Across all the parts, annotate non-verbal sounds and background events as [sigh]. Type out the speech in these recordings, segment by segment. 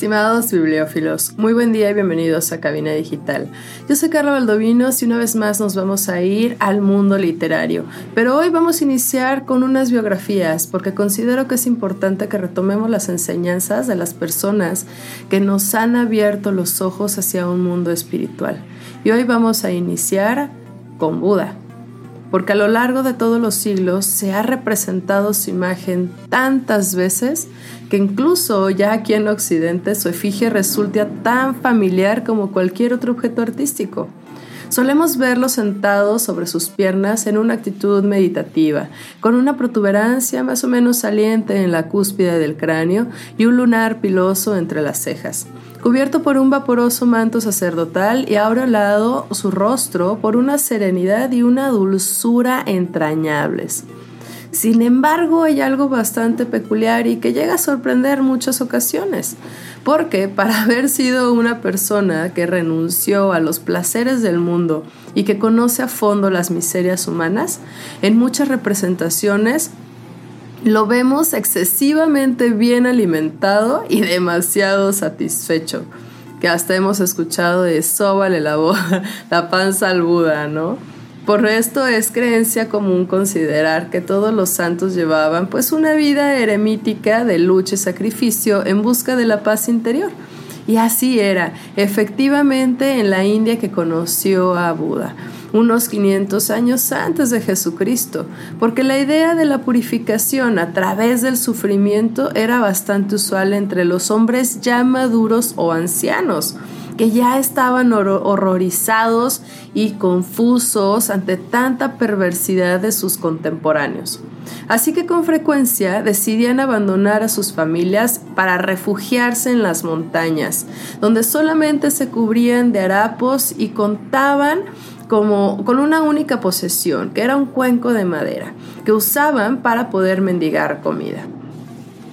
Estimados bibliófilos, muy buen día y bienvenidos a Cabina Digital. Yo soy Carla Valdovinos y una vez más nos vamos a ir al mundo literario, pero hoy vamos a iniciar con unas biografías porque considero que es importante que retomemos las enseñanzas de las personas que nos han abierto los ojos hacia un mundo espiritual. Y hoy vamos a iniciar con Buda porque a lo largo de todos los siglos se ha representado su imagen tantas veces que incluso ya aquí en Occidente su efigie resulta tan familiar como cualquier otro objeto artístico. Solemos verlo sentado sobre sus piernas en una actitud meditativa, con una protuberancia más o menos saliente en la cúspide del cráneo y un lunar piloso entre las cejas cubierto por un vaporoso manto sacerdotal y lado su rostro por una serenidad y una dulzura entrañables. Sin embargo, hay algo bastante peculiar y que llega a sorprender muchas ocasiones, porque para [laughs] haber sido una persona que renunció a los placeres del mundo y que conoce a fondo las miserias humanas, en muchas representaciones lo vemos excesivamente bien alimentado y [laughs] demasiado satisfecho, que hasta hemos escuchado de sóbale la, [laughs] la panza al Buda, ¿no? Por esto es creencia común considerar que todos los santos llevaban pues una vida eremítica de lucha y sacrificio en busca de la paz interior. Y así era, efectivamente, en la India que conoció a Buda unos 500 años antes de Jesucristo, porque la idea de la purificación a través del sufrimiento era bastante usual entre los hombres ya maduros o ancianos que ya estaban horrorizados y confusos ante tanta perversidad de sus contemporáneos. Así que con frecuencia decidían abandonar a sus familias para refugiarse en las montañas, donde solamente se cubrían de harapos y contaban como con una única posesión, que era un cuenco de madera, que usaban para poder mendigar comida.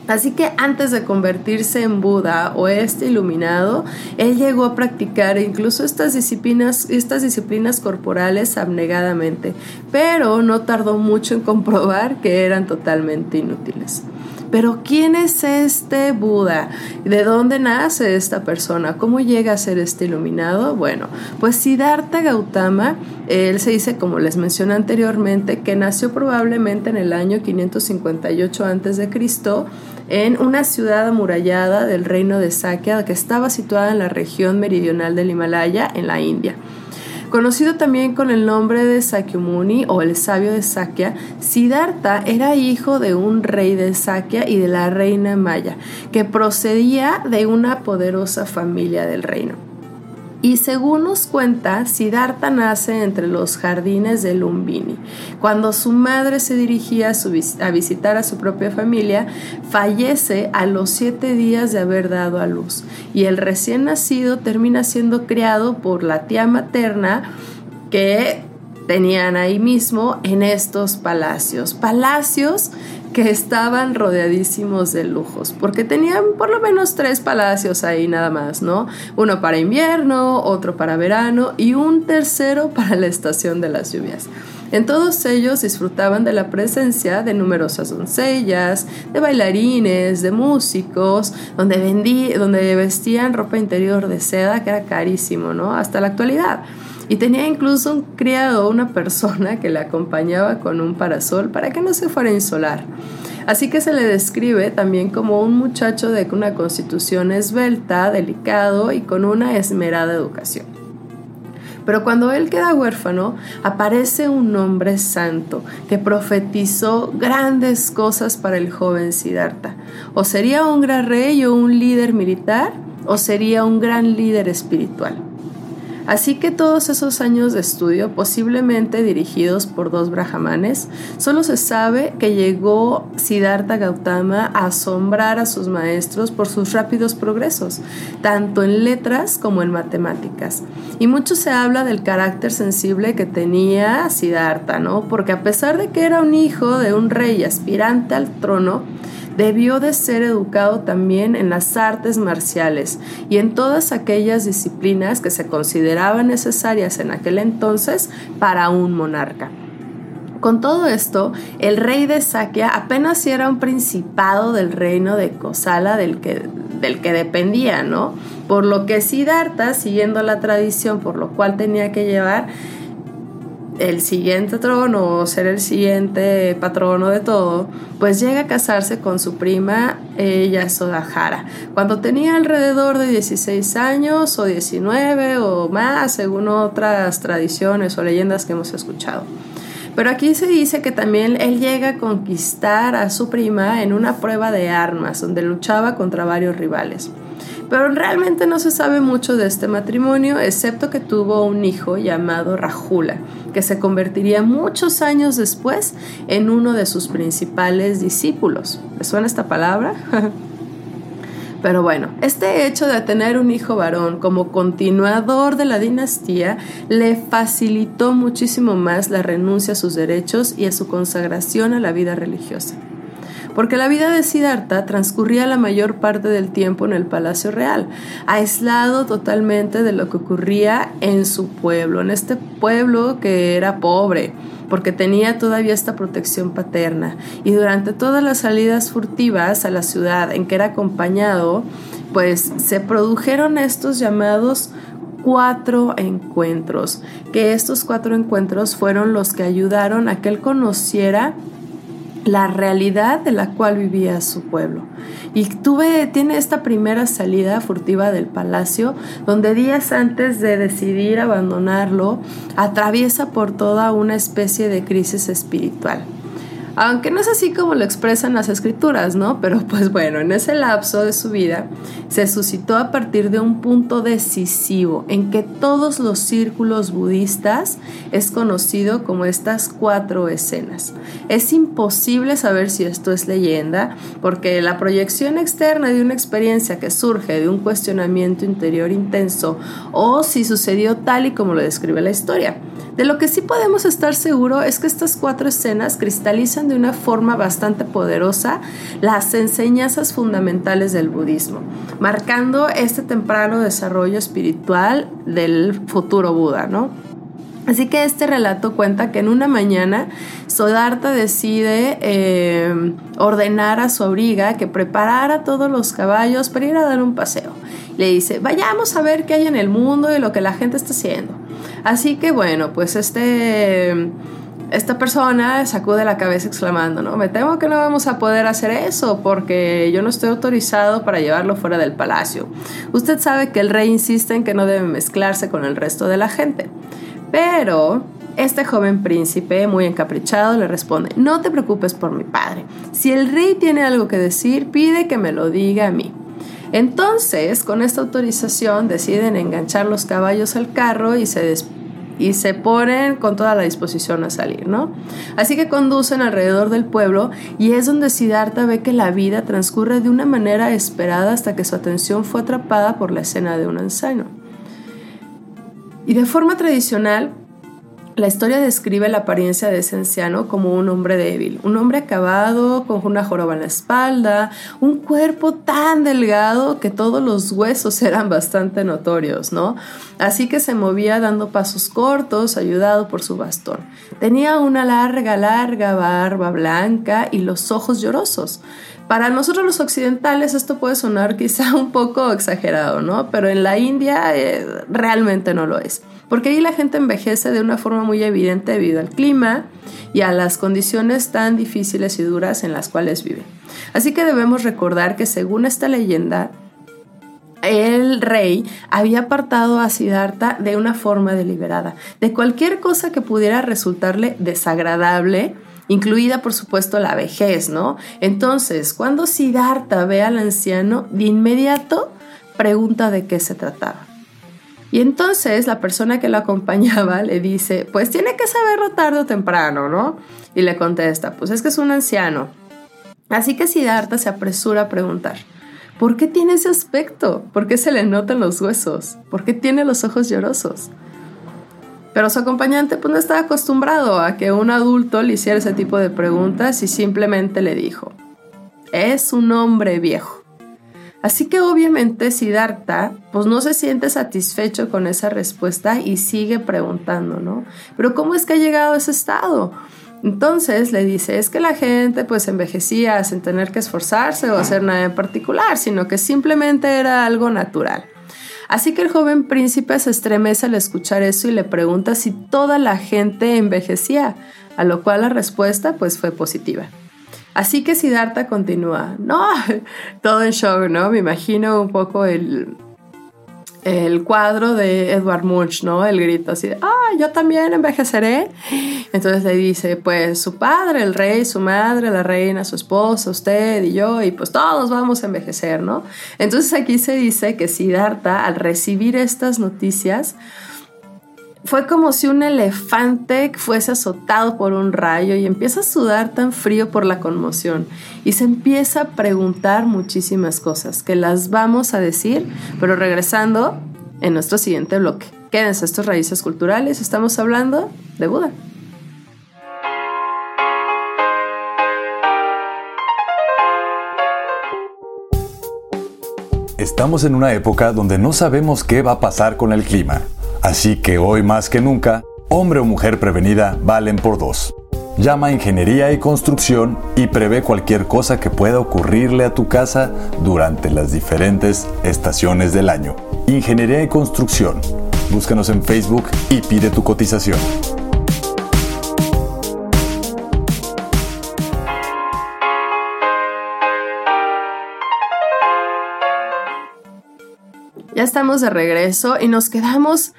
Así que antes de convertirse en Buda o este iluminado, él llegó a practicar incluso estas disciplinas, estas disciplinas corporales abnegadamente, pero no tardó mucho en comprobar que eran totalmente inútiles. Pero ¿quién es este Buda? ¿De dónde nace esta persona? ¿Cómo llega a ser este iluminado? Bueno, pues Siddhartha Gautama, él se dice, como les mencioné anteriormente, que nació probablemente en el año 558 a.C. en una ciudad amurallada del reino de Sakya que estaba situada en la región meridional del Himalaya, en la India. Conocido también con el nombre de Sakyamuni o el sabio de Sakya, Siddhartha era hijo de un rey de Sakya y de la reina Maya, que procedía de una poderosa familia del reino. Y según nos cuenta, Siddhartha nace entre los jardines de Lumbini. Cuando su madre se dirigía a, visitar a su propia familia, fallece a los siete días de haber dado a luz. Y el recién nacido termina siendo criado por la tía materna que tenían ahí mismo en estos palacios. Palacios que estaban rodeadísimos de lujos, porque tenían por lo menos tres palacios ahí nada más, ¿no? Uno para invierno, otro para verano y un tercero [laughs] para la estación de las lluvias. En todos ellos disfrutaban de la presencia de numerosas doncellas, de bailarines, de músicos, donde, vendí, donde vestían ropa interior de seda que era carísimo, ¿no? Hasta la actualidad. Y tenía incluso un criado, una persona que le acompañaba con un parasol para que no se fuera a insolar. Así que se le describe también como un muchacho de una constitución esbelta, delicado y con una esmerada educación. Pero cuando él queda huérfano, aparece un hombre santo que profetizó grandes cosas para el joven Siddhartha. O sería un gran rey o un líder militar, o sería un gran líder espiritual. Así que todos esos años de estudio, posiblemente dirigidos por dos brahmanes, solo se sabe que llegó Siddhartha Gautama a asombrar a sus maestros por sus rápidos progresos, tanto en letras como en matemáticas. Y mucho se habla del carácter sensible que tenía Siddhartha, ¿no? Porque a pesar de que era un hijo de un rey aspirante al trono, debió de ser educado también en las artes marciales y en todas aquellas disciplinas que se consideraban necesarias en aquel entonces para un monarca. Con todo esto, el rey de Sakya apenas era un principado del reino de Kosala del que, del que dependía, ¿no? Por lo que Siddhartha, siguiendo la tradición por lo cual tenía que llevar el siguiente trono o ser el siguiente patrono de todo, pues llega a casarse con su prima eh, Yasodhara. Cuando tenía alrededor de 16 años o 19 o más, según otras tradiciones o leyendas que hemos escuchado. Pero aquí se dice que también él llega a conquistar a su prima en una prueba de armas, donde luchaba contra varios rivales. Pero realmente no se sabe mucho de este matrimonio, excepto que tuvo un hijo llamado Rajula, que se convertiría muchos años después en uno de sus principales discípulos. ¿Le suena esta palabra? [laughs] Pero bueno, este hecho de tener un hijo varón como continuador de la dinastía le facilitó muchísimo más la renuncia a sus derechos y a su consagración a la vida religiosa porque la vida de Siddhartha transcurría la mayor parte del tiempo en el Palacio Real, aislado totalmente de lo que ocurría en su pueblo, en este pueblo que era pobre porque tenía todavía esta protección paterna. Y durante todas las salidas furtivas a la ciudad en que era acompañado, pues se produjeron estos llamados cuatro encuentros, que estos cuatro encuentros fueron los que ayudaron a que él conociera la realidad de la cual vivía su pueblo. Y tuve, tiene esta primera salida furtiva del palacio, donde días antes de decidir abandonarlo, atraviesa por toda una especie de crisis espiritual. Aunque no es así como lo expresan las escrituras, ¿no? Pero pues bueno, en ese lapso de su vida se suscitó a partir de un punto decisivo en que todos los círculos budistas es conocido como estas cuatro escenas. Es imposible saber si esto es leyenda porque la proyección externa de una experiencia que surge de un cuestionamiento interior intenso o si sucedió tal y como lo describe la historia. De lo que sí podemos estar seguros es que estas cuatro escenas cristalizan de una forma bastante poderosa las enseñanzas fundamentales del budismo, marcando este temprano desarrollo espiritual del futuro Buda, ¿no? Así que este relato cuenta que en una mañana Sodarta decide eh, ordenar a su abriga que preparara todos los caballos para ir a dar un paseo. Le dice, vayamos a ver qué hay en el mundo y lo que la gente está haciendo. Así que bueno, pues este, esta persona sacude la cabeza exclamando, ¿no? Me temo que no vamos a poder hacer eso porque yo no estoy autorizado para llevarlo fuera del palacio. Usted sabe que el rey insiste en que no debe mezclarse con el resto de la gente. Pero este joven príncipe, muy encaprichado, le responde, no te preocupes por mi padre. Si el rey tiene algo que decir, pide que me lo diga a mí. Entonces, con esta autorización, deciden enganchar los caballos al carro y se, y se ponen con toda la disposición a salir, ¿no? Así que conducen alrededor del pueblo y es donde Siddhartha ve que la vida transcurre de una manera esperada hasta que su atención fue atrapada por la escena de un anciano. Y de forma tradicional, la historia describe la apariencia de ese anciano como un hombre débil, un hombre acabado, con una joroba en la espalda, un cuerpo tan delgado que todos los huesos [laughs] eran bastante notorios, ¿no? Así que se movía dando pasos cortos, ayudado por su bastón. Tenía una larga, larga barba blanca y los ojos llorosos. Para nosotros los occidentales esto puede sonar quizá [laughs] un poco exagerado, ¿no? Pero en la India eh, realmente no lo es porque ahí la gente envejece de una forma muy evidente debido al clima y a las condiciones tan difíciles y duras en las cuales vive. Así que debemos recordar que según esta leyenda, el rey había apartado a Siddhartha de una forma deliberada, de cualquier cosa que pudiera resultarle desagradable, incluida por supuesto la vejez, ¿no? Entonces, cuando Siddhartha ve al anciano, de inmediato pregunta de qué se trataba. Y entonces la persona que lo acompañaba [laughs] le dice, pues tiene que saberlo tarde o temprano, ¿no? Y le contesta, pues es que es un anciano. Así que Siddhartha se apresura a preguntar, ¿por qué tiene ese aspecto? ¿Por qué se le notan los huesos? ¿Por qué tiene los ojos llorosos? Pero su acompañante pues no estaba acostumbrado a que un adulto le hiciera ese tipo de preguntas y simplemente le dijo, es un hombre viejo. Así que obviamente Siddhartha pues no se siente satisfecho con esa respuesta y sigue preguntando, ¿no? Pero ¿cómo es que ha llegado a ese estado? Entonces le dice, es que la gente pues envejecía sin tener que esforzarse o hacer nada en particular, sino que simplemente era algo natural. Así que el joven príncipe se estremece al escuchar eso y le pregunta si toda la gente envejecía, a lo cual la respuesta pues fue positiva. Así que Siddhartha continúa, no, [laughs] todo en shock, ¿no? Me imagino un poco el, el cuadro de Edward Munch, ¿no? El grito así de, ah, yo también envejeceré. Entonces le dice, pues su padre, el rey, su madre, la reina, su esposa, usted y yo, y pues todos vamos a envejecer, ¿no? Entonces aquí se dice que Siddhartha, al recibir estas noticias, fue como si un elefante fuese azotado por un rayo y empieza a sudar tan frío por la conmoción y se empieza a preguntar muchísimas cosas que las vamos a decir, pero regresando en nuestro siguiente bloque. Quédense estos raíces culturales, estamos hablando de Buda. Estamos en una época donde no sabemos qué va a pasar con el clima. Así que hoy más que nunca, hombre o mujer prevenida valen por dos. Llama a Ingeniería y Construcción y prevé cualquier cosa que pueda ocurrirle a tu casa durante las diferentes estaciones del año. Ingeniería y Construcción. Búscanos en Facebook y pide tu cotización. Ya estamos de regreso y nos quedamos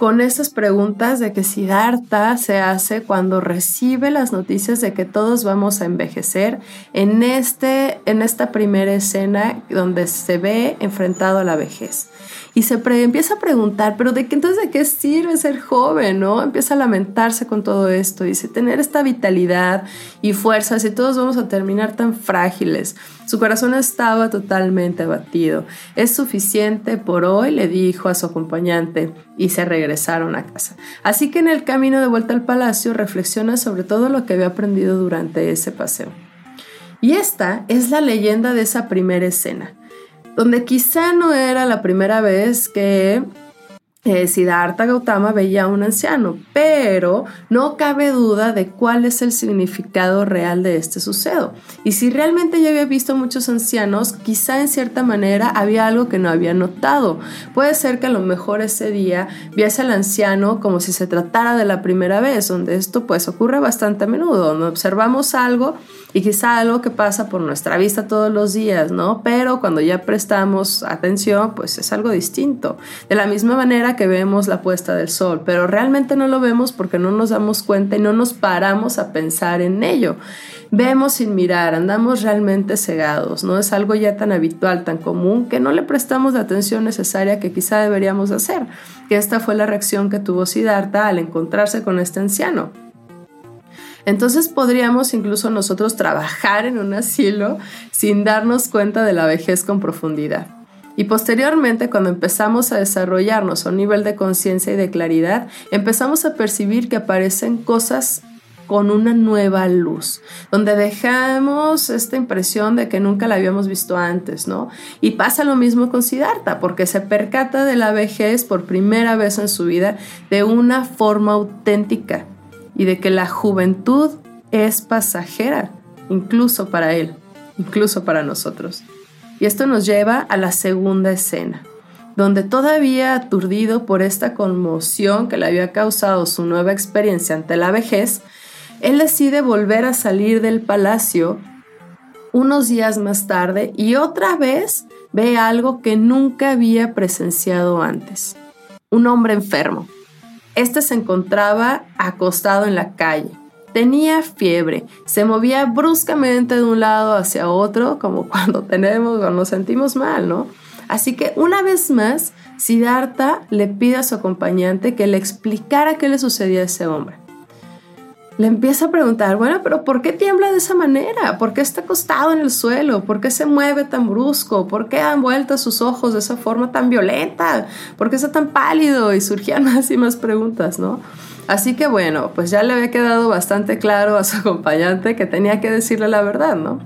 con estas preguntas de que Siddhartha se hace cuando recibe las noticias de que todos vamos a envejecer en, este, en esta primera escena donde se ve enfrentado a la vejez y se empieza a preguntar, pero de qué entonces de qué sirve ser joven, ¿no? Empieza a lamentarse con todo esto, dice, tener esta vitalidad y fuerzas y todos vamos a terminar tan frágiles. Su corazón estaba totalmente abatido. Es suficiente por hoy, le dijo a su acompañante, y se regresaron a casa. Así que en el camino de vuelta al palacio reflexiona sobre todo lo que había aprendido durante ese paseo. Y esta es la leyenda de esa primera escena donde quizá no era la primera vez que eh, Siddhartha Gautama veía a un anciano, pero no cabe duda de cuál es el significado real de este suceso. Y si realmente ya había visto muchos ancianos, quizá en cierta manera había algo que no había notado. Puede ser que a lo mejor ese día viese al anciano como si se tratara de la primera vez, donde esto pues ocurre bastante a menudo, donde observamos algo y quizá algo que pasa por nuestra vista todos los días, ¿no? Pero cuando ya prestamos atención, pues es algo distinto. De la misma manera que vemos la puesta del sol, pero realmente no lo vemos porque no nos damos cuenta y no nos paramos a pensar en ello. Vemos sin mirar, andamos realmente cegados, no es algo ya tan habitual, tan común, que no le prestamos la atención necesaria que quizá deberíamos hacer. Que esta fue la reacción que tuvo Siddhartha al encontrarse con este anciano. Entonces podríamos incluso nosotros trabajar en un asilo sin darnos cuenta de la vejez con profundidad. Y posteriormente, cuando empezamos a desarrollarnos a un nivel de conciencia y de claridad, empezamos a percibir que aparecen cosas con una nueva luz, donde dejamos esta impresión de que nunca la habíamos visto antes, ¿no? Y pasa lo mismo con Siddhartha, porque se percata de la vejez por primera vez en su vida de una forma auténtica y de que la juventud es pasajera, incluso para él, incluso para nosotros. Y esto nos lleva a la segunda escena, donde todavía aturdido por esta conmoción que le había causado su nueva experiencia ante la vejez, él decide volver a salir del palacio unos días más tarde y otra vez ve algo que nunca había presenciado antes. Un hombre enfermo. Este se encontraba acostado en la calle, Tenía fiebre, se movía bruscamente de un lado hacia otro, como [laughs] cuando tenemos o nos sentimos mal, ¿no? Así que una vez más Siddhartha le pide a su acompañante que le explicara qué le sucedía a ese hombre. Le empieza a preguntar, bueno, pero ¿por qué tiembla de esa manera? ¿Por qué está acostado en el suelo? ¿Por qué se mueve tan brusco? ¿Por qué han vuelto sus ojos de esa forma tan violenta? ¿Por qué está tan pálido? Y surgían [laughs] más y más preguntas, ¿no? Así que bueno, pues ya le había quedado bastante claro a su acompañante que tenía que decirle la verdad, ¿no?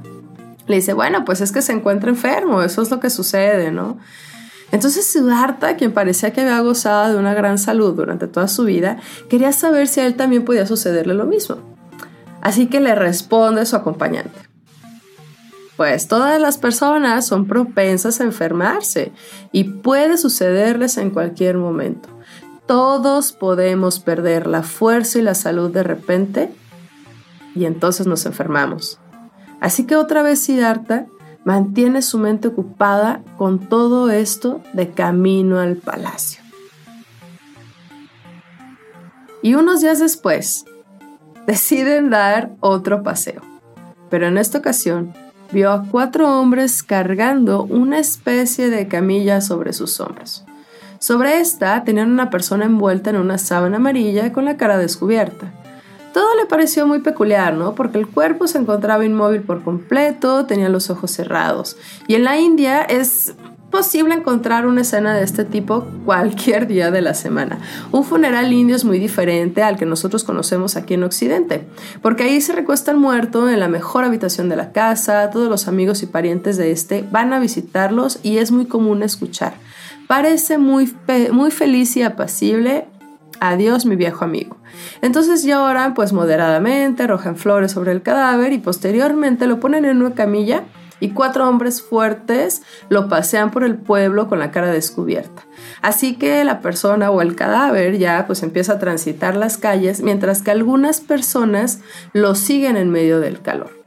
Le dice, bueno, pues es que se encuentra enfermo, eso es lo que sucede, ¿no? Entonces Siddhartha, quien parecía que había gozado de una gran salud durante toda su vida, quería saber si a él también podía sucederle lo mismo. Así que le responde su acompañante. Pues todas las personas son propensas a enfermarse y puede sucederles en cualquier momento. Todos podemos perder la fuerza y la salud de repente y entonces nos enfermamos. Así que otra vez Siddhartha mantiene su mente ocupada con todo esto de camino al palacio. Y unos días después, [laughs] deciden dar otro paseo, pero en esta ocasión vio a cuatro hombres cargando una especie de camilla sobre sus hombros. Sobre esta tenían una persona envuelta en una sábana amarilla con la cara descubierta. Todo le pareció muy peculiar, ¿no? Porque el cuerpo se encontraba inmóvil por completo, tenía los ojos cerrados. Y en la India es posible encontrar una escena de este tipo cualquier [laughs] día de la semana. Un funeral indio es muy diferente al que nosotros conocemos aquí en Occidente, porque ahí se recuesta el muerto en la mejor habitación de la casa, todos los amigos y parientes de este van a visitarlos y es muy común escuchar. Parece muy, muy feliz y apacible, Adiós, mi viejo amigo. Entonces lloran, pues moderadamente, arrojan flores sobre el cadáver y posteriormente lo ponen en una camilla y cuatro hombres fuertes lo pasean por el pueblo con la cara descubierta. Así que la persona o el cadáver ya pues empieza a transitar las calles mientras que algunas personas lo siguen en medio del calor.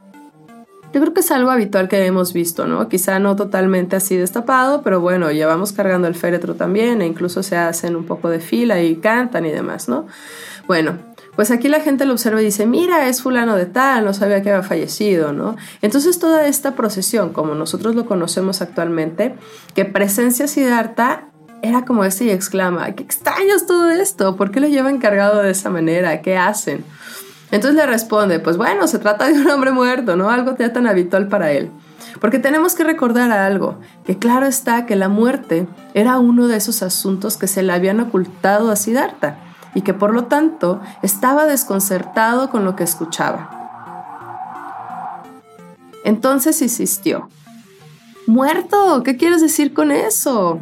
Yo creo que es algo habitual que hemos visto, ¿no? Quizá no totalmente así destapado, pero bueno, llevamos cargando el féretro también e incluso se hacen un poco de fila y cantan y demás, ¿no? Bueno, pues aquí la gente lo observa y dice, mira, es fulano de tal, no sabía que había fallecido, ¿no? Entonces toda esta procesión, como nosotros lo conocemos actualmente, que presencia Siddhartha era como este y exclama, qué extraño es todo esto, ¿por qué lo llevan cargado de esa manera? ¿Qué hacen? Entonces le responde, pues bueno, se trata de un hombre muerto, ¿no? Algo ya tan habitual para él. Porque tenemos que recordar algo, que claro está que la muerte era uno de esos asuntos que se le habían ocultado a Siddhartha y que por lo tanto estaba desconcertado con lo que escuchaba. Entonces insistió, muerto, ¿qué quieres decir con eso?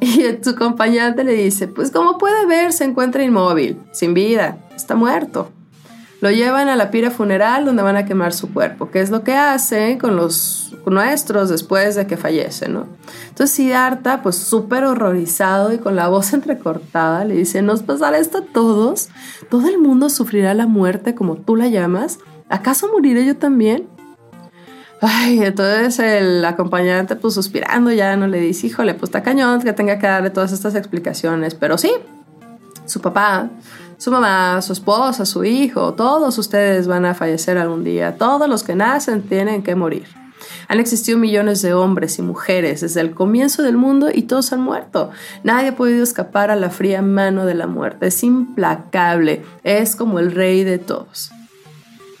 [laughs] Y su acompañante le dice, pues como puede ver, se encuentra inmóvil, sin vida, está muerto. Lo llevan a la pira funeral donde van a quemar su cuerpo, que es lo que hacen con los nuestros después de que fallece, ¿no? Entonces Siddhartha, pues súper horrorizado y con la voz [laughs] entrecortada, le dice, ¿nos pasará esto a todos? ¿Todo el mundo sufrirá la muerte como tú la llamas? ¿Acaso moriré yo también? Ay, entonces el acompañante, pues suspirando, ya no le dice, híjole, pues está cañón que tenga que darle todas estas explicaciones, pero sí, su papá, su mamá, su esposa, su hijo, todos ustedes van a fallecer algún día, todos los que nacen tienen que morir. Han existido millones de hombres y mujeres desde el comienzo del mundo y todos han muerto. Nadie ha podido escapar a la fría mano de la muerte. Es implacable, es como el rey de todos.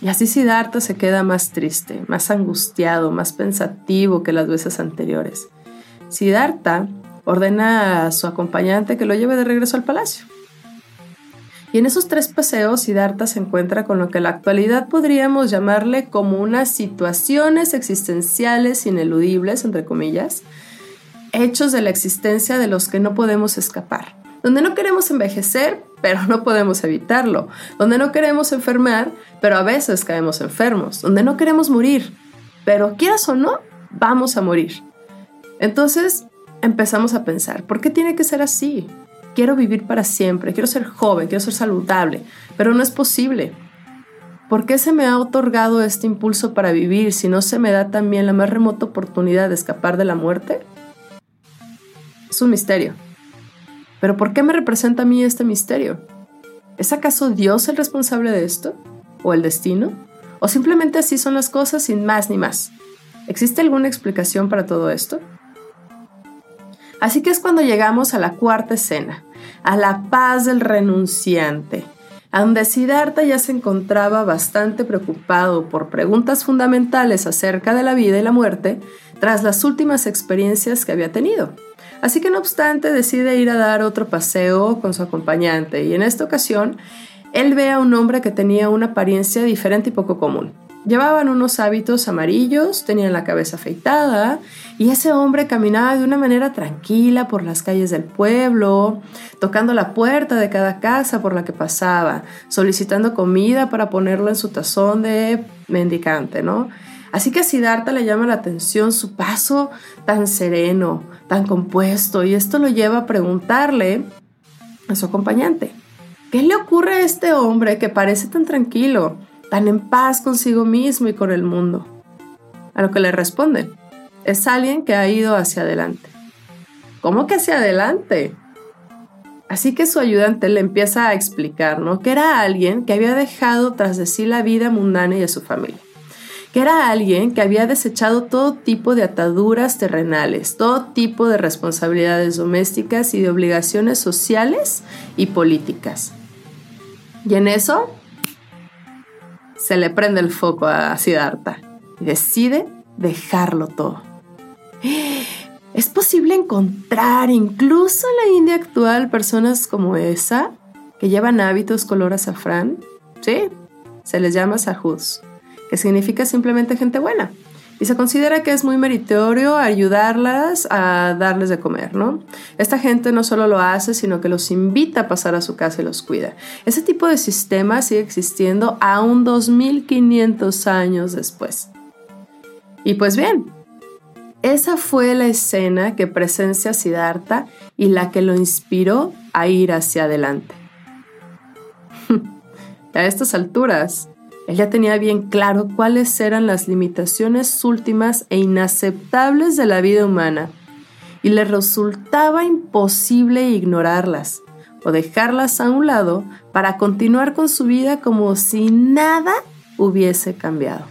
Y así Siddhartha se queda más triste, más angustiado, más pensativo que las veces anteriores. Siddhartha ordena a su acompañante que lo lleve de regreso al palacio. Y en esos tres paseos, Siddhartha se encuentra con lo que en la actualidad podríamos llamarle como unas situaciones existenciales ineludibles, entre comillas, hechos de la existencia de los que no podemos escapar donde no queremos envejecer, pero no podemos evitarlo, donde no queremos enfermar, pero a veces caemos enfermos, donde no queremos morir, pero quieras o no, vamos a morir. Entonces empezamos a pensar, ¿por qué tiene que ser así? Quiero vivir para siempre, quiero ser joven, quiero ser saludable, pero no es posible. ¿Por qué se me ha otorgado este impulso para vivir si no se me da también la más remota oportunidad de escapar de la muerte? Es un misterio. Pero ¿por qué me representa a mí este misterio? ¿Es acaso Dios el responsable de esto? ¿O el destino? ¿O simplemente así son las cosas sin más ni más? ¿Existe alguna explicación para todo esto? Así que es cuando llegamos a la cuarta escena, a la paz del renunciante, a donde Siddhartha ya se encontraba bastante preocupado por preguntas fundamentales acerca de la vida y la muerte tras las últimas experiencias que había tenido. Así que no obstante decide ir a dar otro paseo con su acompañante y en esta ocasión él ve a un hombre que tenía una apariencia diferente y poco común. Llevaban unos hábitos amarillos, tenían la cabeza afeitada y ese hombre caminaba de una manera tranquila por las calles del pueblo, tocando la puerta de cada casa por la que pasaba, solicitando comida para ponerla en su tazón de mendicante, ¿no? Así que a Siddhartha le llama la atención su paso tan sereno, tan compuesto, y esto lo lleva a preguntarle a su acompañante, ¿qué le ocurre a este hombre que parece tan tranquilo, tan en paz consigo mismo y con el mundo? A lo que le responden, es alguien que ha ido hacia adelante. ¿Cómo que hacia adelante? Así que su ayudante le empieza a explicar, ¿no? Que era alguien que había dejado tras de sí la vida mundana y a su familia que era alguien que había desechado todo tipo de ataduras terrenales, todo tipo de responsabilidades domésticas y de obligaciones sociales y políticas. Y en eso se le prende el foco a Siddhartha y decide dejarlo todo. ¿Es posible encontrar incluso en la India actual personas como esa que llevan hábitos color azafrán? Sí, se les llama sahuds que significa simplemente gente buena. Y se considera que es muy meritorio ayudarlas a darles de comer, ¿no? Esta gente no solo lo hace, sino que los invita a pasar a su casa y los cuida. Ese tipo de sistema sigue existiendo aún 2500 años después. Y pues bien, esa fue la escena que presencia Siddhartha y la que lo inspiró a ir hacia adelante. [laughs] a estas alturas, él ya tenía bien claro cuáles eran las limitaciones últimas e inaceptables de la vida humana, y le resultaba imposible ignorarlas o dejarlas a un lado para continuar con su vida como si nada hubiese cambiado.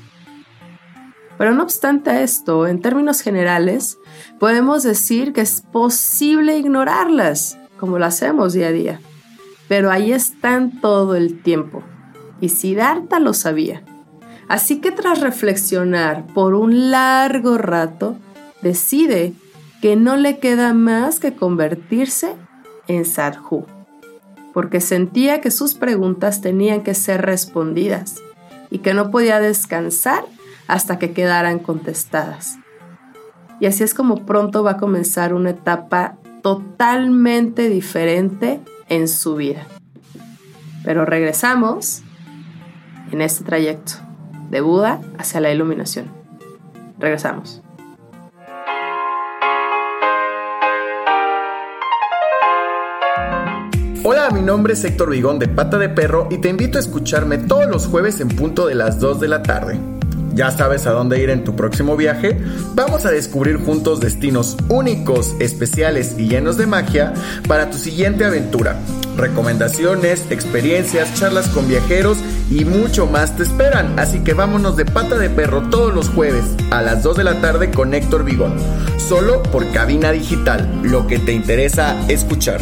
Pero no obstante esto, en términos generales, podemos decir que es posible ignorarlas, como lo hacemos día a día, pero ahí están todo el tiempo y Siddhartha lo sabía. Así que tras reflexionar por un largo rato, decide que no le queda más que convertirse en Sadhu, porque sentía que sus preguntas tenían que ser respondidas y que no podía descansar hasta que quedaran contestadas. Y así es como pronto va a comenzar una etapa totalmente diferente en su vida. Pero regresamos en este trayecto de Buda hacia la iluminación. Regresamos. Hola, mi nombre es Héctor Vigón de Pata de Perro y te invito a escucharme todos los jueves en punto de las 2 de la tarde. ¿Ya sabes a dónde ir en tu próximo viaje? Vamos a descubrir juntos destinos únicos, especiales y llenos de magia para tu siguiente aventura. Recomendaciones, experiencias, charlas con viajeros y mucho más te esperan. Así que vámonos de pata de perro todos los jueves a las 2 de la tarde con Héctor Vigón. Solo por cabina digital, lo que te interesa escuchar.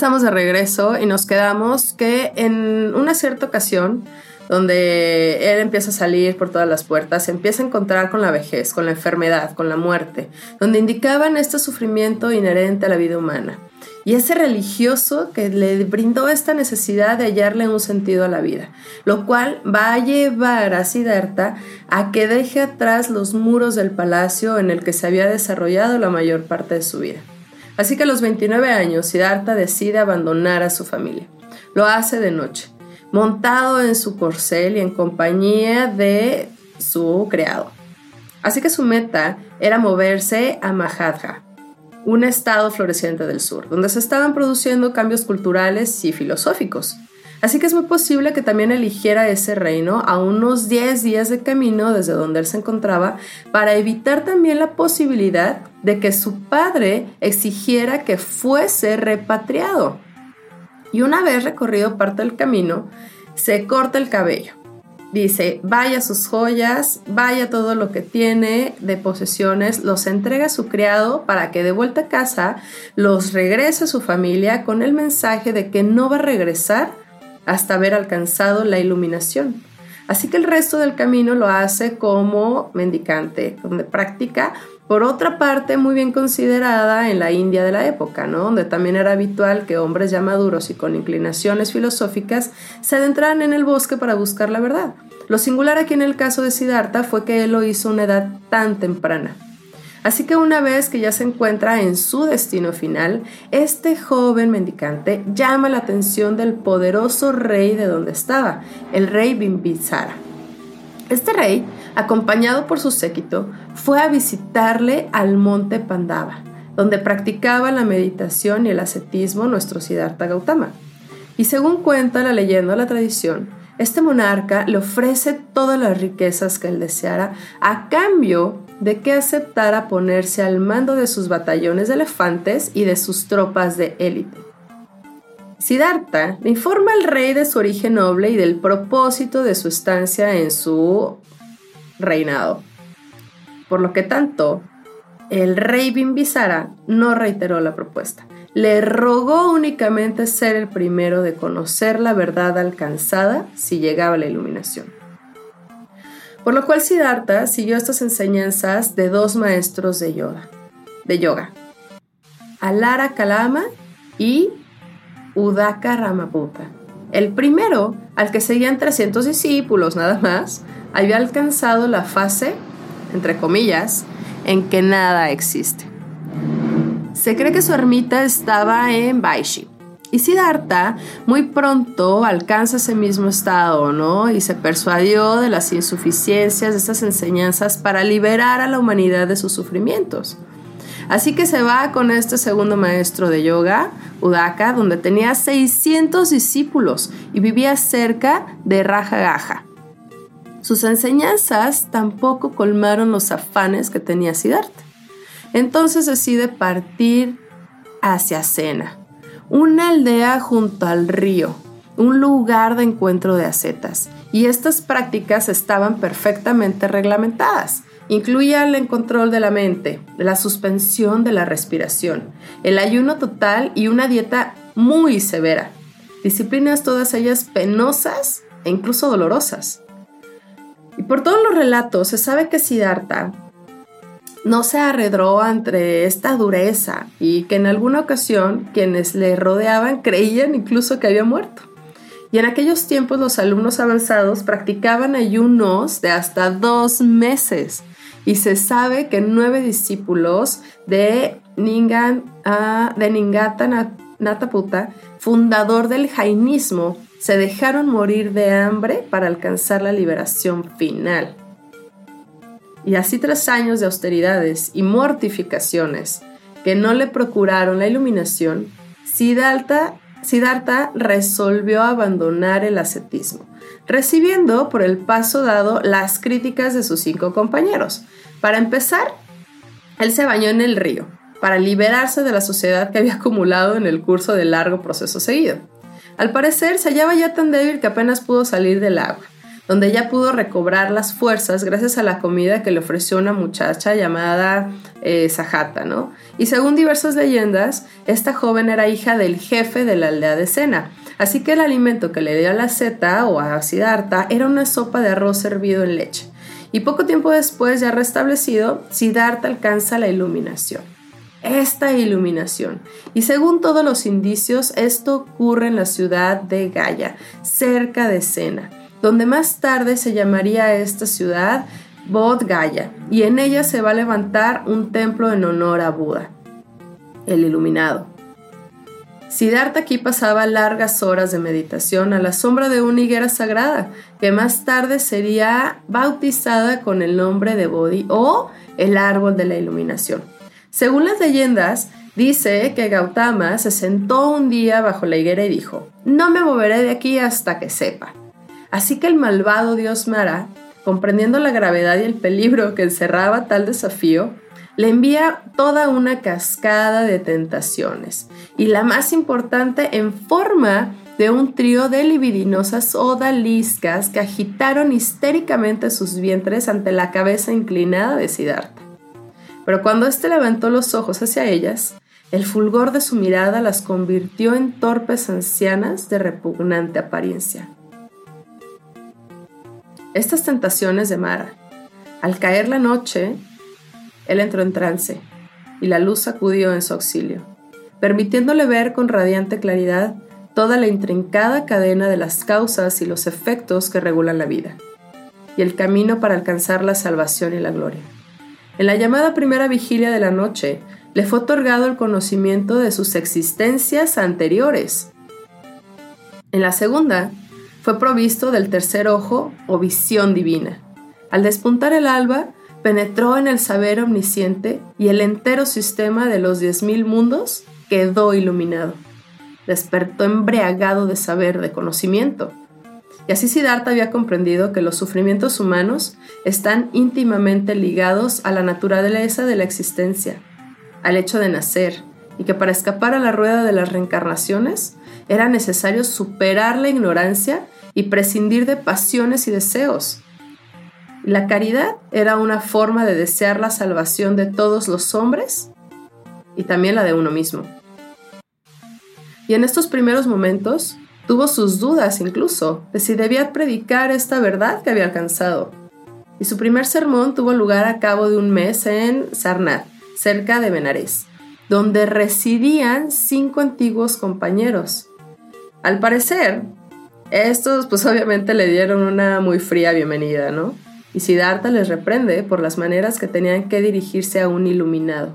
Estamos de regreso y nos quedamos que en una cierta ocasión donde él empieza a salir por todas las puertas, se empieza a encontrar con la vejez, con la enfermedad, con la muerte, donde indicaban este sufrimiento inherente a la vida humana. Y ese religioso que le brindó esta necesidad de hallarle un sentido a la vida, lo cual va a llevar a Siddhartha a que deje atrás los muros del palacio en el que se había desarrollado la mayor parte de su vida. Así que a los 29 años, Siddhartha decide abandonar a su familia. Lo hace de noche, montado en su corcel y en compañía de su criado. Así que su meta era moverse a Mahadha, un estado floreciente del sur, donde se estaban produciendo cambios culturales y filosóficos. Así que es muy posible que también eligiera ese reino a unos 10 días de camino desde donde él se encontraba para evitar también la posibilidad de que su padre exigiera que fuese repatriado. Y una vez recorrido parte del camino, se corta el cabello, dice, vaya sus joyas, vaya todo lo que tiene de posesiones, los entrega a su criado para que de vuelta a casa los regrese a su familia con el mensaje de que no va a regresar hasta haber alcanzado la iluminación. Así que el resto del camino lo hace como mendicante, donde practica por otra parte, muy bien considerada en la India de la época, ¿no? donde también era habitual que hombres ya maduros y con inclinaciones filosóficas se adentraran en el bosque para buscar la verdad. Lo singular aquí en el caso de Siddhartha fue que él lo hizo a una edad tan temprana. Así que una vez que ya se encuentra en su destino final, este joven mendicante llama la atención del poderoso rey de donde estaba, el rey Bimbisara. Este rey, acompañado por su séquito, fue a visitarle al monte Pandava, donde practicaba la meditación y el ascetismo nuestro Siddhartha Gautama. Y según cuenta la leyenda o la tradición, este monarca le ofrece todas las riquezas que él deseara a cambio de que aceptara ponerse al mando de sus batallones de elefantes y de sus tropas de élite. Siddhartha le informa al rey de su origen noble y del propósito de su estancia en su reinado. Por lo que tanto, el rey Bimbisara no reiteró la propuesta. Le rogó únicamente ser el primero de conocer la verdad alcanzada si llegaba la iluminación. Por lo cual Siddhartha siguió estas enseñanzas de dos maestros de yoga, de yoga Alara Kalama y Udaka Ramaputta. El primero, al que seguían 300 discípulos nada más, había alcanzado la fase, entre comillas, en que nada existe. Se cree que su ermita estaba en Baishi. Y Siddhartha muy pronto alcanza ese mismo estado, ¿no? Y se persuadió de las insuficiencias de estas enseñanzas para liberar a la humanidad de sus sufrimientos. Así que se va con este segundo maestro de yoga, Udaka, donde tenía 600 discípulos y vivía cerca de Rajagaja. Sus enseñanzas tampoco colmaron los afanes que tenía Siddhartha. Entonces decide partir hacia Sena, una aldea junto al río, un lugar de encuentro de ascetas. Y estas prácticas estaban perfectamente reglamentadas. Incluía el control de la mente, la suspensión de la respiración, el ayuno total y una dieta muy severa. Disciplinas todas ellas penosas e incluso dolorosas. Y por todos los relatos se sabe que Siddhartha no se arredró ante esta dureza y que en alguna ocasión quienes le rodeaban creían incluso que había muerto. Y en aquellos tiempos los alumnos avanzados practicaban ayunos de hasta dos meses y se sabe que nueve discípulos de, Ningan, uh, de Ningata Nataputa, fundador del jainismo, se dejaron morir de hambre para alcanzar la liberación final. Y así tras años de austeridades y mortificaciones que no le procuraron la iluminación, Siddhartha, Siddhartha resolvió abandonar el ascetismo recibiendo por el paso dado las críticas de sus cinco compañeros. Para empezar, él se bañó en el río para liberarse de la suciedad que había acumulado en el curso del largo proceso seguido. Al parecer, se hallaba ya tan débil que apenas pudo salir del agua, donde ya pudo recobrar las fuerzas gracias a la comida que le ofreció una muchacha llamada eh, ¿no? Y según diversas leyendas, esta joven era hija del jefe de la aldea de Sena, Así que el alimento que le dio a la Zeta o a Siddhartha era una sopa de arroz servido en leche. Y poco tiempo después, ya restablecido, Siddhartha alcanza la iluminación. Esta iluminación. Y según todos los indicios, esto ocurre en la ciudad de Gaia, cerca de Sena, donde más tarde se llamaría esta ciudad Bodh Gaya, y en ella se va a levantar un templo en honor a Buda, el iluminado. Siddhartha aquí pasaba largas horas de meditación a la sombra de una higuera sagrada, que más tarde sería bautizada con el nombre de Bodhi o el árbol de la iluminación. Según las leyendas, dice que Gautama se sentó un día bajo la higuera y dijo, no me moveré de aquí hasta que sepa. Así que el malvado dios Mara, comprendiendo la gravedad y el peligro que encerraba tal desafío, le envía toda una cascada de tentaciones y la más importante en forma de un trío de libidinosas odaliscas que agitaron histéricamente sus vientres ante la cabeza inclinada de Siddhartha. Pero cuando éste levantó los ojos hacia ellas, el fulgor de su mirada las convirtió en torpes ancianas de repugnante apariencia. Estas tentaciones de Mara. Al caer la noche, él entró en trance y la luz acudió en su auxilio, permitiéndole ver con radiante claridad toda la intrincada cadena de las causas y los efectos que regulan la vida, y el camino para alcanzar la salvación y la gloria. En la llamada primera vigilia de la noche, le fue otorgado el conocimiento de sus existencias anteriores. En la segunda, fue provisto del tercer ojo o visión divina. Al despuntar el alba, penetró en el saber omnisciente y el entero sistema de los diez mil mundos quedó iluminado. Despertó embriagado de saber, de conocimiento. Y así Siddhartha había comprendido que los sufrimientos humanos están íntimamente ligados a la naturaleza de la existencia, al hecho de nacer, y que para escapar a la rueda de las reencarnaciones era necesario superar la ignorancia y prescindir de pasiones y deseos. La caridad era una forma de desear la salvación de todos los hombres y también la de uno mismo. Y en estos primeros momentos tuvo sus dudas incluso de si debía predicar esta verdad que había alcanzado. Y su primer sermón tuvo lugar a cabo de un mes en Sarnat, cerca de Benares, donde residían cinco antiguos compañeros, al parecer, estos pues [laughs] obviamente le dieron una muy fría bienvenida, ¿no? Y Siddhartha les reprende por las maneras que tenían que dirigirse a un iluminado.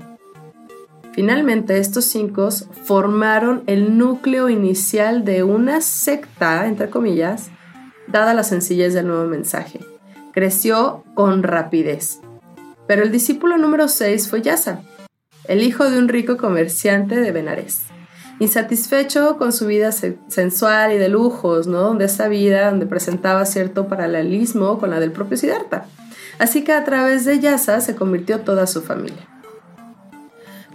Finalmente, estos cinco formaron el núcleo inicial de una secta, entre comillas, dada la sencillez del nuevo mensaje. Creció con rapidez. Pero el discípulo número 6 fue Yasa, el hijo de un rico comerciante de Benares insatisfecho con su vida sensual y de lujos, ¿no? De esa vida donde presentaba cierto paralelismo con la del propio Siddhartha. Así que a través de Yasa se convirtió toda su familia.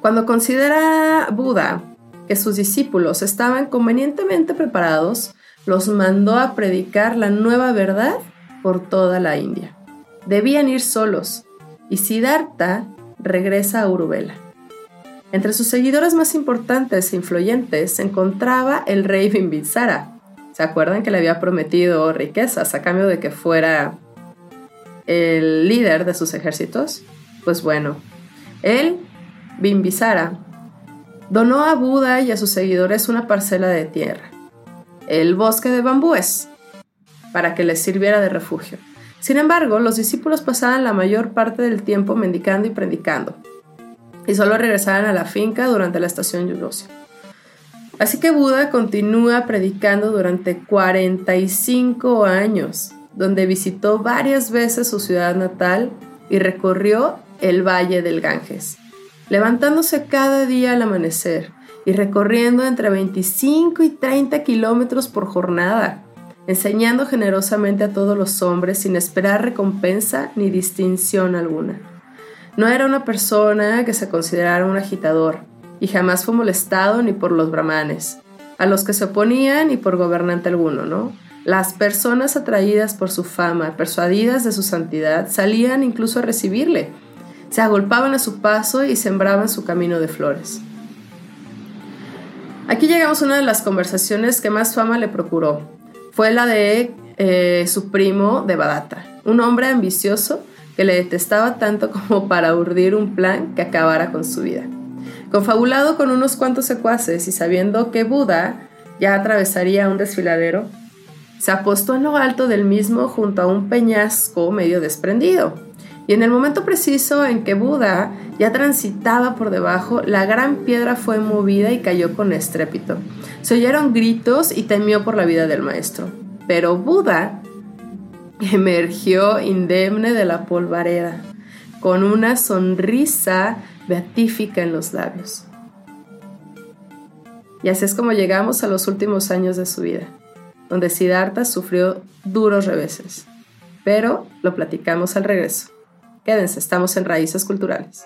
Cuando considera Buda que sus discípulos estaban convenientemente preparados, los mandó a predicar la nueva verdad por toda la India. Debían ir solos y Siddhartha regresa a Uruvela. Entre sus seguidores más importantes e influyentes se encontraba el rey Bimbisara. ¿Se acuerdan que le había prometido riquezas a cambio de que fuera el líder de sus ejércitos? Pues bueno, él, Bimbisara, donó a Buda y a sus seguidores una parcela de tierra, el bosque de bambúes, para que les sirviera de refugio. Sin embargo, los discípulos pasaban la mayor parte del tiempo mendicando y predicando, y solo regresaban a la finca durante la estación lluviosa. Así que Buda continúa predicando durante 45 años, donde visitó varias veces su ciudad natal y recorrió el valle del Ganges, levantándose cada día al amanecer y recorriendo entre 25 y 30 kilómetros por jornada, enseñando generosamente a todos los hombres sin esperar recompensa ni distinción alguna. No era una persona que se considerara un agitador, y jamás fue molestado ni por los brahmanes, a los que se oponían ni por gobernante alguno, ¿no? Las personas atraídas por su fama, persuadidas de su santidad, salían incluso a recibirle, se agolpaban a su paso y sembraban su camino de flores. Aquí llegamos a una de las conversaciones que más fama le procuró. Fue la de eh, su primo de Badata, un hombre ambicioso que le detestaba tanto como para urdir un plan que acabara con su vida. Confabulado con unos cuantos secuaces y sabiendo que Buda ya atravesaría un desfiladero, se apostó en lo alto del mismo junto a un peñasco medio desprendido. Y en el momento preciso en que Buda ya transitaba por debajo, la gran piedra fue movida y cayó con estrépito. Se oyeron gritos y temió por la vida del maestro. Pero Buda emergió indemne de la polvareda, con una sonrisa beatífica en los labios. Y así es como llegamos a los últimos años de su vida, donde Siddhartha sufrió duros reveses. Pero lo platicamos al regreso. Quédense, estamos en Raíces Culturales.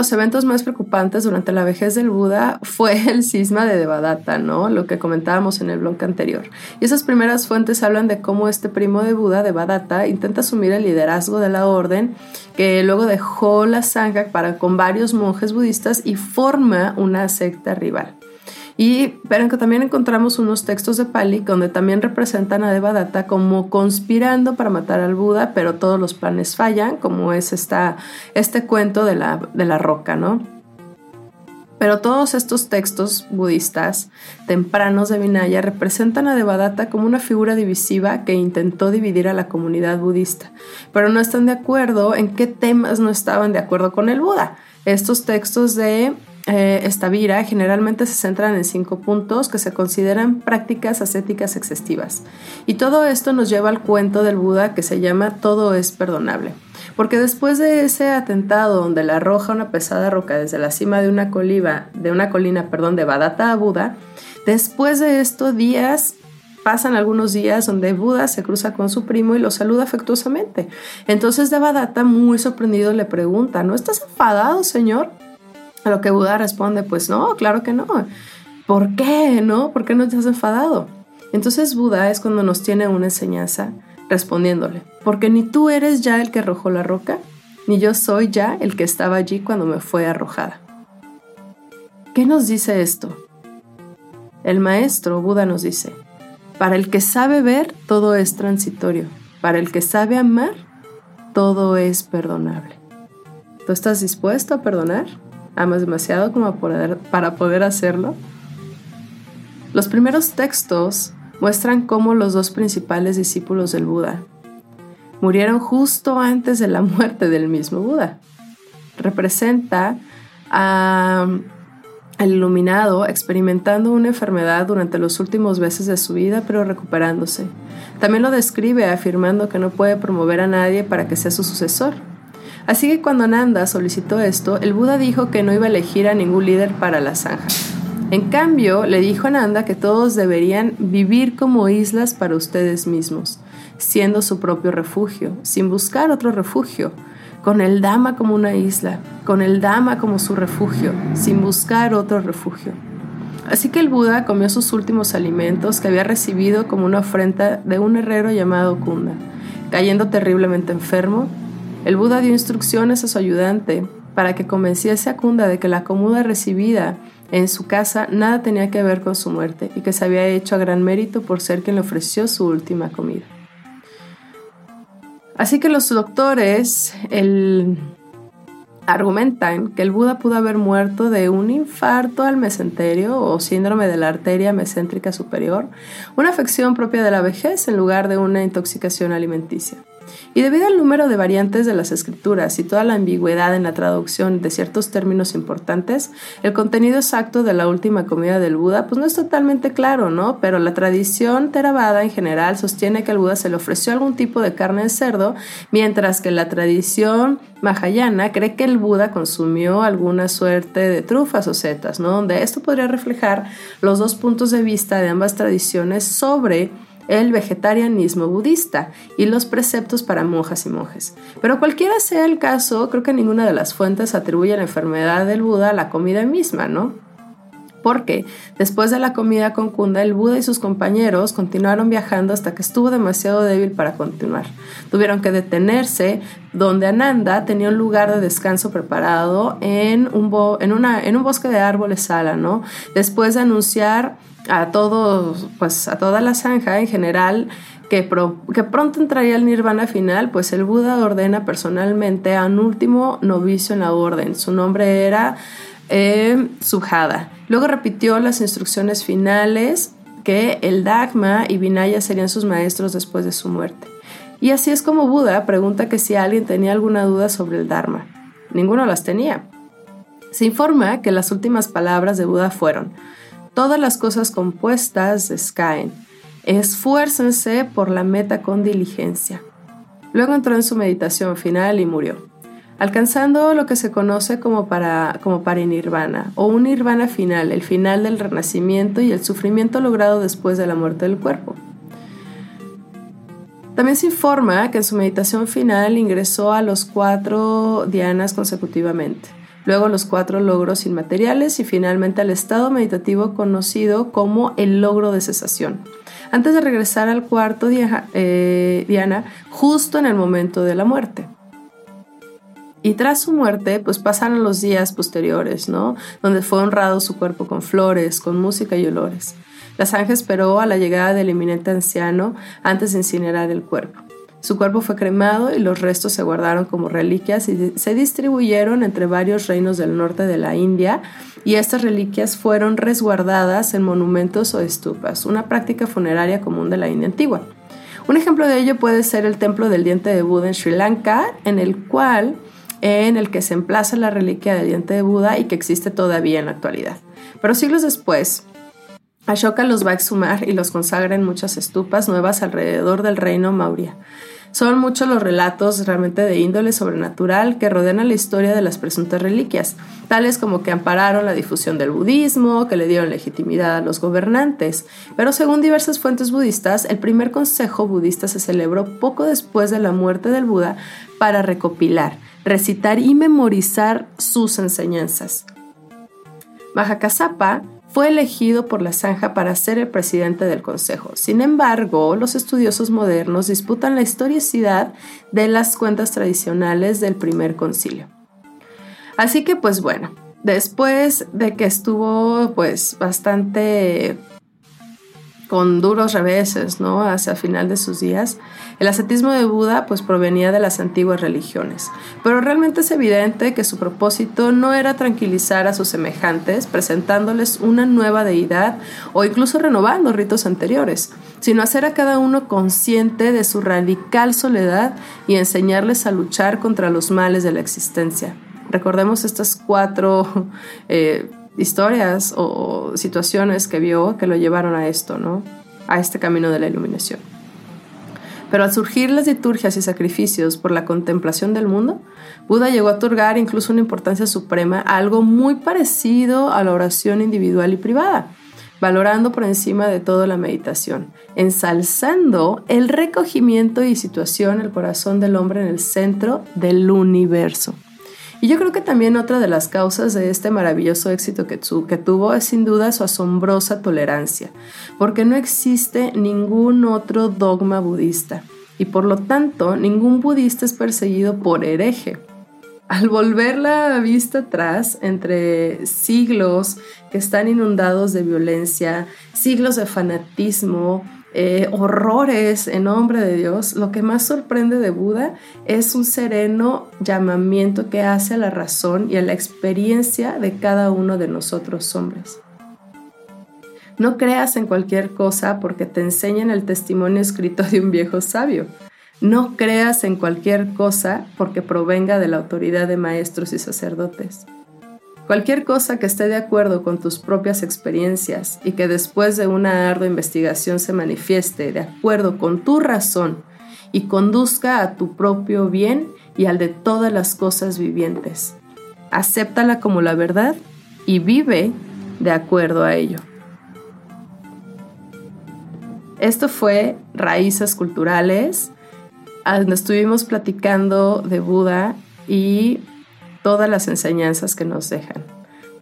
Los eventos más preocupantes durante la vejez del Buda fue [laughs] el cisma de Devadatta, ¿no? Lo que comentábamos en el blog anterior. Y esas primeras fuentes hablan de cómo este primo de Buda, Devadatta, intenta asumir el liderazgo de la orden, que luego dejó la Sangha para con varios monjes budistas y forma una secta rival. Y verán que también encontramos unos textos de Pali donde también representan a Devadatta como conspirando para matar al Buda, pero todos los planes fallan, como es esta, este cuento de la, de la roca, ¿no? Pero todos estos textos budistas tempranos de Vinaya representan a Devadatta como una figura divisiva que intentó dividir a la comunidad budista, pero no están de acuerdo en qué temas no estaban de acuerdo con el Buda. Estos textos de eh, esta vira generalmente se centran en cinco puntos que se consideran prácticas ascéticas excesivas. Y todo esto nos lleva al cuento del Buda que se llama Todo es perdonable. Porque después de ese atentado donde le arroja una pesada roca desde la cima de una, coliva, de una colina perdón, de Badata a Buda, después de esto días pasan algunos días donde Buda se cruza con su primo y lo saluda afectuosamente. Entonces Devadatta, muy sorprendido, le pregunta, ¿no estás enfadado, señor? A lo que Buda responde, pues no, claro que no. ¿Por qué? ¿No? ¿Por qué no te has enfadado? Entonces Buda es cuando nos tiene una enseñanza respondiéndole, porque ni tú eres ya el que arrojó la roca, ni yo soy ya el que estaba allí cuando me fue arrojada. ¿Qué nos dice esto? El maestro Buda nos dice, para el que sabe ver, todo es transitorio, para el que sabe amar, todo es perdonable. ¿Tú estás dispuesto a perdonar? Amas demasiado como para poder hacerlo? Los primeros textos muestran cómo los dos principales discípulos del Buda murieron justo antes de la muerte del mismo Buda. Representa al iluminado experimentando una enfermedad durante los últimos meses de su vida, pero recuperándose. También lo describe afirmando que no puede promover a nadie para que sea su sucesor Así que cuando Nanda solicitó esto, el Buda dijo que no iba a elegir a ningún líder para la zanja. En cambio, le dijo a Nanda que todos deberían vivir como islas para ustedes mismos, siendo su propio refugio, sin buscar otro refugio, con el Dhamma como una isla, con el Dhamma como su refugio, sin buscar otro refugio. Así que el Buda comió sus últimos alimentos que había recibido como una ofrenda de un herrero llamado Kunda, cayendo terriblemente enfermo el Buda dio instrucciones a su ayudante para que convenciese a Kunda de que la comida recibida en su casa nada tenía que ver con su muerte y que se había hecho a gran mérito por ser quien le ofreció su última comida. Así que los doctores argumentan que el Buda pudo haber muerto de un infarto al mesenterio o síndrome de la arteria meséntrica superior, una afección propia de la vejez en lugar de una intoxicación alimenticia. Y debido al número de variantes de las escrituras y toda la ambigüedad en la traducción de ciertos términos importantes, el contenido exacto de la última comida del Buda pues no es totalmente claro, ¿no? Pero la tradición Theravada en general sostiene que al Buda se le ofreció algún tipo de carne de cerdo, mientras que la tradición Mahayana cree que el Buda consumió alguna suerte de trufas o setas, ¿no? Donde esto podría reflejar los dos puntos de vista de ambas tradiciones sobre el vegetarianismo budista y los preceptos para monjas y monjes. Pero cualquiera sea el caso, creo que ninguna de las fuentes atribuye la enfermedad del Buda a la comida misma, ¿no? Porque después de la comida con Kunda, el Buda y sus compañeros continuaron viajando hasta que estuvo demasiado débil para continuar. Tuvieron que detenerse donde Ananda tenía un lugar de descanso preparado en un, bosque de árboles sala, ¿no? Después de anunciar a todos, pues a toda la zanja en general, que, que, pronto entraría el nirvana final, pues el Buda ordena personalmente a un último novicio en la orden. Su nombre era eh, Sujada. Luego repitió las instrucciones finales que el Dagma y Vinaya serían sus maestros después de su muerte. Y así es como Buda pregunta que si alguien tenía alguna duda sobre el Dharma. Ninguno las tenía. Se informa que las últimas palabras de Buda fueron, todas las cosas compuestas descaen, esfuércense por la meta con diligencia. Luego entró en su meditación final y murió, alcanzando lo que se conoce como, para, como parinirvana o un nirvana final, el final del renacimiento y el sufrimiento logrado después de la muerte del cuerpo. También se informa que en su meditación final ingresó a los cuatro dianas consecutivamente, luego los cuatro logros inmateriales y finalmente al estado meditativo conocido como el logro de cesación, antes de regresar al cuarto eh, diana justo en el momento de la muerte. Y tras su muerte, pues pasaron los días posteriores, ¿no? Donde fue honrado su cuerpo con flores, con música y olores. La sangre esperó a la llegada del eminente anciano antes de incinerar el cuerpo. Su cuerpo fue cremado y los restos se guardaron como reliquias y se distribuyeron entre varios reinos del norte de la India y estas reliquias fueron resguardadas en monumentos o estupas, una práctica funeraria común de la India antigua. Un ejemplo de ello puede ser el templo del diente de Buda en Sri Lanka, en el cual en el que se emplaza la reliquia del diente de Buda y que existe todavía en la actualidad. Pero siglos después, Ashoka los va a exhumar y los consagra en muchas estupas nuevas alrededor del reino Maurya. Son muchos los relatos realmente de índole sobrenatural que rodean la historia de las presuntas reliquias, tales como que ampararon la difusión del budismo, que le dieron legitimidad a los gobernantes. Pero según diversas fuentes budistas, el primer consejo budista se celebró poco después de la muerte del Buda para recopilar, recitar y memorizar sus enseñanzas. Mahakasapa fue elegido por la Zanja para ser el presidente del Consejo. Sin embargo, los estudiosos modernos disputan la historicidad de las cuentas tradicionales del primer concilio. Así que, pues bueno, después de que estuvo pues bastante con duros reveses, ¿no? Hacia el final de sus días. El ascetismo de Buda pues provenía de las antiguas religiones, pero realmente es evidente que su propósito no era tranquilizar a sus semejantes presentándoles una nueva deidad o incluso renovando ritos anteriores, sino hacer a cada uno consciente de su radical soledad y enseñarles a luchar contra los males de la existencia. Recordemos estas cuatro [laughs] eh, historias o situaciones que vio que lo llevaron a esto, ¿no? A este camino de la iluminación. Pero al surgir las liturgias y sacrificios por la contemplación del mundo, Buda llegó a otorgar incluso una importancia suprema a algo muy parecido a la oración individual y privada, valorando por encima de todo la meditación, ensalzando el recogimiento y situación el corazón del hombre en el centro del universo. Y yo creo que también otra de las causas de este maravilloso éxito que, que tuvo es sin duda su asombrosa tolerancia, porque no existe ningún otro dogma budista y por lo tanto ningún budista es perseguido por hereje. Al volver la vista atrás, entre siglos que están inundados de violencia, siglos de fanatismo, eh, horrores en nombre de Dios, lo que más sorprende de Buda es un sereno llamamiento que hace a la razón y a la experiencia de cada uno de nosotros hombres. No creas en cualquier cosa porque te enseñan el testimonio escrito de un viejo sabio. No creas en cualquier cosa porque provenga de la autoridad de maestros y sacerdotes. Cualquier cosa que esté de acuerdo con tus propias experiencias y que después de una ardua investigación se manifieste de acuerdo con tu razón y conduzca a tu propio bien y al de todas las cosas vivientes. Acéptala como la verdad y vive de acuerdo a ello. Esto fue Raíces Culturales, estuvimos platicando de Buda y todas las enseñanzas que nos dejan,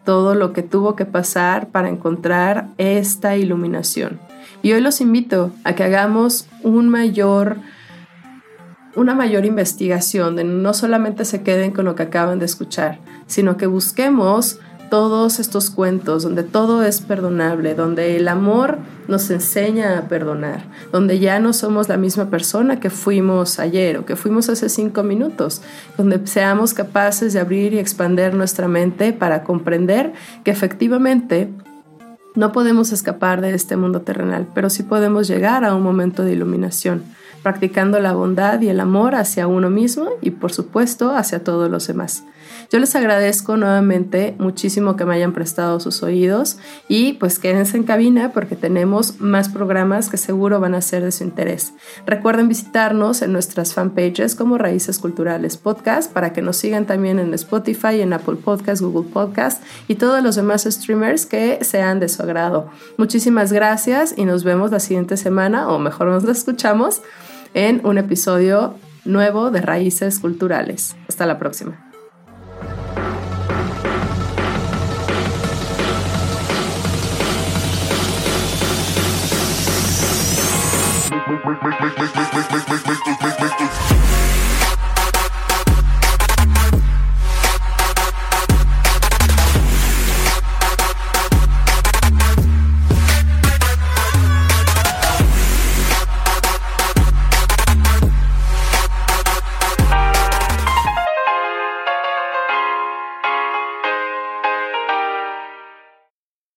todo lo que tuvo que pasar para encontrar esta iluminación. Y hoy los invito a que hagamos un mayor, una mayor investigación, de no solamente se queden con lo que acaban de escuchar, sino que busquemos todos estos cuentos, donde todo es perdonable, donde el amor nos enseña a perdonar, donde ya no somos la misma persona que fuimos ayer o que fuimos hace cinco minutos, donde seamos capaces de abrir y expander nuestra mente para comprender que efectivamente no podemos escapar de este mundo terrenal, pero sí podemos llegar a un momento de iluminación, practicando la bondad y el amor hacia uno mismo y por supuesto hacia todos los demás. Yo les agradezco nuevamente muchísimo que me hayan prestado sus oídos y pues quédense en cabina porque tenemos más programas que seguro van a ser de su interés. Recuerden visitarnos en nuestras fanpages como Raíces Culturales Podcast para que nos sigan también en Spotify, en Apple Podcast, Google Podcast y todos los demás streamers que sean de su agrado. Muchísimas gracias y nos vemos la siguiente semana o mejor nos la escuchamos en un episodio nuevo de Raíces Culturales. Hasta la próxima.